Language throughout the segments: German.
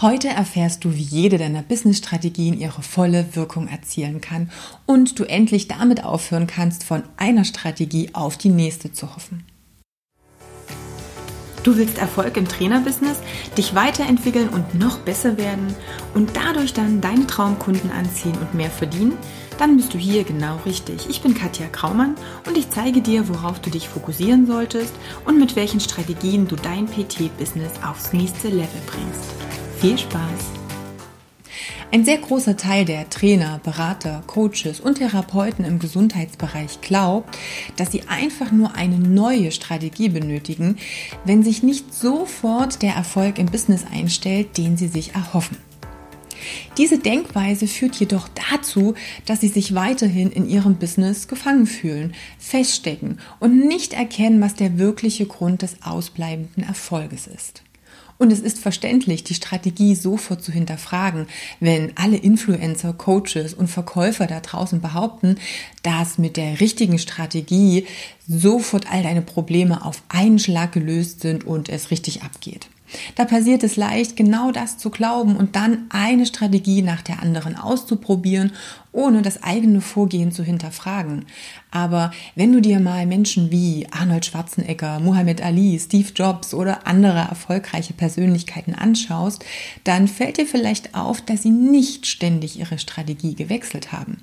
Heute erfährst du, wie jede deiner Business-Strategien ihre volle Wirkung erzielen kann und du endlich damit aufhören kannst, von einer Strategie auf die nächste zu hoffen. Du willst Erfolg im Trainerbusiness, dich weiterentwickeln und noch besser werden und dadurch dann deine Traumkunden anziehen und mehr verdienen? Dann bist du hier genau richtig. Ich bin Katja Kraumann und ich zeige dir, worauf du dich fokussieren solltest und mit welchen Strategien du dein PT-Business aufs nächste Level bringst. Viel Spaß! Ein sehr großer Teil der Trainer, Berater, Coaches und Therapeuten im Gesundheitsbereich glaubt, dass sie einfach nur eine neue Strategie benötigen, wenn sich nicht sofort der Erfolg im Business einstellt, den sie sich erhoffen. Diese Denkweise führt jedoch dazu, dass sie sich weiterhin in ihrem Business gefangen fühlen, feststecken und nicht erkennen, was der wirkliche Grund des ausbleibenden Erfolges ist. Und es ist verständlich, die Strategie sofort zu hinterfragen, wenn alle Influencer, Coaches und Verkäufer da draußen behaupten, dass mit der richtigen Strategie sofort all deine Probleme auf einen Schlag gelöst sind und es richtig abgeht. Da passiert es leicht, genau das zu glauben und dann eine Strategie nach der anderen auszuprobieren, ohne das eigene Vorgehen zu hinterfragen. Aber wenn du dir mal Menschen wie Arnold Schwarzenegger, Muhammad Ali, Steve Jobs oder andere erfolgreiche Persönlichkeiten anschaust, dann fällt dir vielleicht auf, dass sie nicht ständig ihre Strategie gewechselt haben.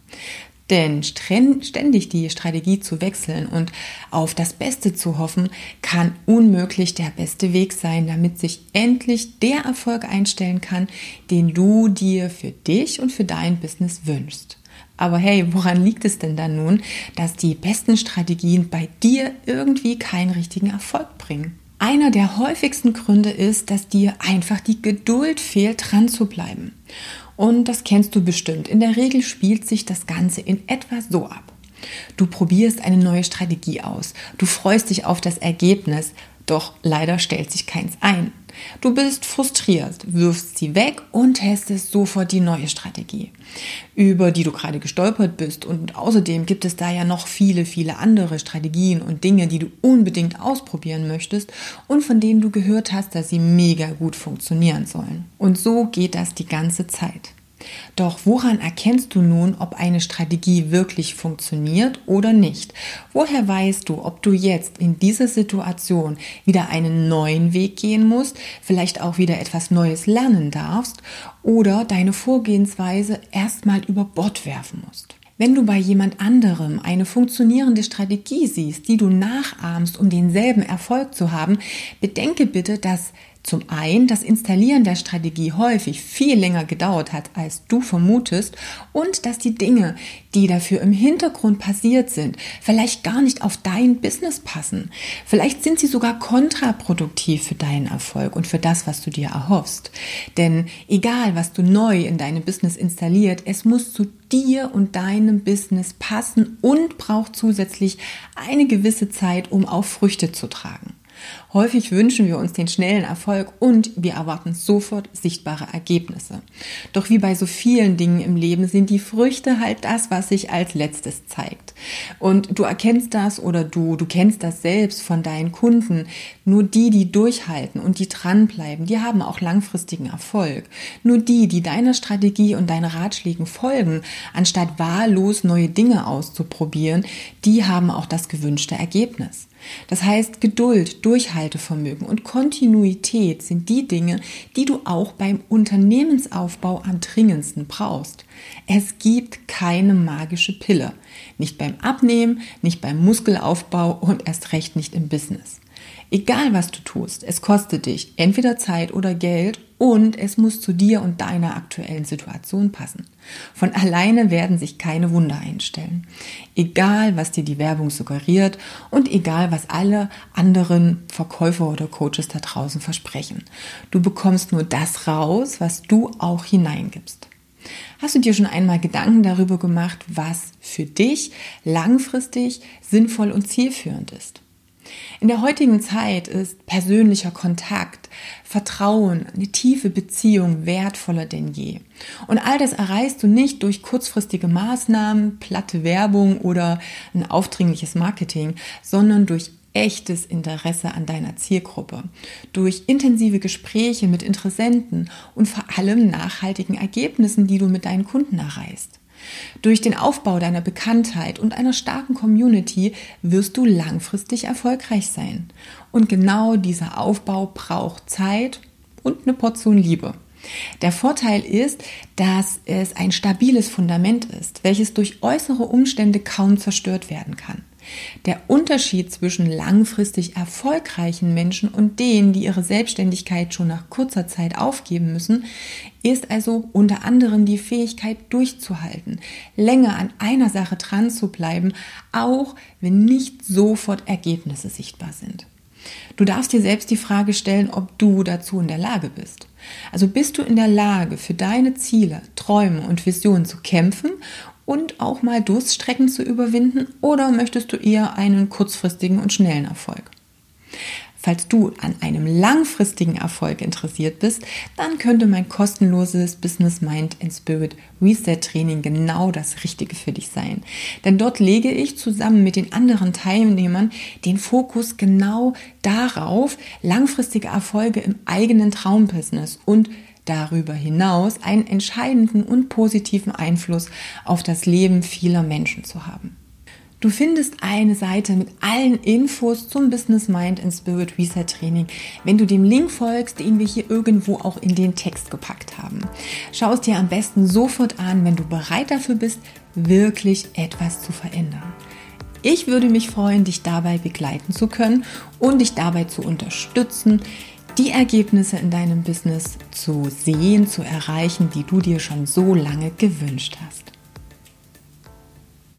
Denn ständig die Strategie zu wechseln und auf das Beste zu hoffen, kann unmöglich der beste Weg sein, damit sich endlich der Erfolg einstellen kann, den du dir für dich und für dein Business wünschst. Aber hey, woran liegt es denn dann nun, dass die besten Strategien bei dir irgendwie keinen richtigen Erfolg bringen? Einer der häufigsten Gründe ist, dass dir einfach die Geduld fehlt, dran zu bleiben. Und das kennst du bestimmt. In der Regel spielt sich das Ganze in etwa so ab. Du probierst eine neue Strategie aus. Du freust dich auf das Ergebnis, doch leider stellt sich keins ein. Du bist frustriert, wirfst sie weg und testest sofort die neue Strategie, über die du gerade gestolpert bist. Und außerdem gibt es da ja noch viele, viele andere Strategien und Dinge, die du unbedingt ausprobieren möchtest und von denen du gehört hast, dass sie mega gut funktionieren sollen. Und so geht das die ganze Zeit. Doch woran erkennst du nun, ob eine Strategie wirklich funktioniert oder nicht? Woher weißt du, ob du jetzt in dieser Situation wieder einen neuen Weg gehen musst, vielleicht auch wieder etwas Neues lernen darfst oder deine Vorgehensweise erstmal über Bord werfen musst? Wenn du bei jemand anderem eine funktionierende Strategie siehst, die du nachahmst, um denselben Erfolg zu haben, bedenke bitte, dass zum einen das Installieren der Strategie häufig viel länger gedauert hat, als du vermutest und dass die Dinge, die dafür im Hintergrund passiert sind, vielleicht gar nicht auf dein Business passen. Vielleicht sind sie sogar kontraproduktiv für deinen Erfolg und für das, was du dir erhoffst. Denn egal, was du neu in deinem Business installiert, es muss zu dir und deinem Business passen und braucht zusätzlich eine gewisse Zeit, um auch Früchte zu tragen. Häufig wünschen wir uns den schnellen Erfolg und wir erwarten sofort sichtbare Ergebnisse. Doch wie bei so vielen Dingen im Leben sind die Früchte halt das, was sich als letztes zeigt. Und du erkennst das oder du, du kennst das selbst von deinen Kunden. Nur die, die durchhalten und die dranbleiben, die haben auch langfristigen Erfolg. Nur die, die deiner Strategie und deinen Ratschlägen folgen, anstatt wahllos neue Dinge auszuprobieren, die haben auch das gewünschte Ergebnis. Das heißt, Geduld, Durchhaltevermögen und Kontinuität sind die Dinge, die du auch beim Unternehmensaufbau am dringendsten brauchst. Es gibt keine magische Pille. Nicht beim Abnehmen, nicht beim Muskelaufbau und erst recht nicht im Business. Egal was du tust, es kostet dich entweder Zeit oder Geld und es muss zu dir und deiner aktuellen Situation passen. Von alleine werden sich keine Wunder einstellen. Egal, was dir die Werbung suggeriert und egal, was alle anderen Verkäufer oder Coaches da draußen versprechen. Du bekommst nur das raus, was du auch hineingibst. Hast du dir schon einmal Gedanken darüber gemacht, was für dich langfristig sinnvoll und zielführend ist? In der heutigen Zeit ist persönlicher Kontakt, Vertrauen, eine tiefe Beziehung wertvoller denn je. Und all das erreichst du nicht durch kurzfristige Maßnahmen, platte Werbung oder ein aufdringliches Marketing, sondern durch echtes Interesse an deiner Zielgruppe, durch intensive Gespräche mit Interessenten und vor allem nachhaltigen Ergebnissen, die du mit deinen Kunden erreichst. Durch den Aufbau deiner Bekanntheit und einer starken Community wirst du langfristig erfolgreich sein. Und genau dieser Aufbau braucht Zeit und eine Portion Liebe. Der Vorteil ist, dass es ein stabiles Fundament ist, welches durch äußere Umstände kaum zerstört werden kann. Der Unterschied zwischen langfristig erfolgreichen Menschen und denen, die ihre Selbstständigkeit schon nach kurzer Zeit aufgeben müssen, ist also unter anderem die Fähigkeit durchzuhalten, länger an einer Sache dran zu bleiben, auch wenn nicht sofort Ergebnisse sichtbar sind. Du darfst dir selbst die Frage stellen, ob du dazu in der Lage bist. Also bist du in der Lage, für deine Ziele, Träume und Visionen zu kämpfen und auch mal Durststrecken zu überwinden oder möchtest du eher einen kurzfristigen und schnellen Erfolg? Falls du an einem langfristigen Erfolg interessiert bist, dann könnte mein kostenloses Business Mind and Spirit Reset Training genau das Richtige für dich sein. Denn dort lege ich zusammen mit den anderen Teilnehmern den Fokus genau darauf, langfristige Erfolge im eigenen Traumbusiness und darüber hinaus einen entscheidenden und positiven Einfluss auf das Leben vieler Menschen zu haben. Du findest eine Seite mit allen Infos zum Business Mind and Spirit Reset Training, wenn du dem Link folgst, den wir hier irgendwo auch in den Text gepackt haben. Schau es dir am besten sofort an, wenn du bereit dafür bist, wirklich etwas zu verändern. Ich würde mich freuen, dich dabei begleiten zu können und dich dabei zu unterstützen, die Ergebnisse in deinem Business zu sehen, zu erreichen, die du dir schon so lange gewünscht hast.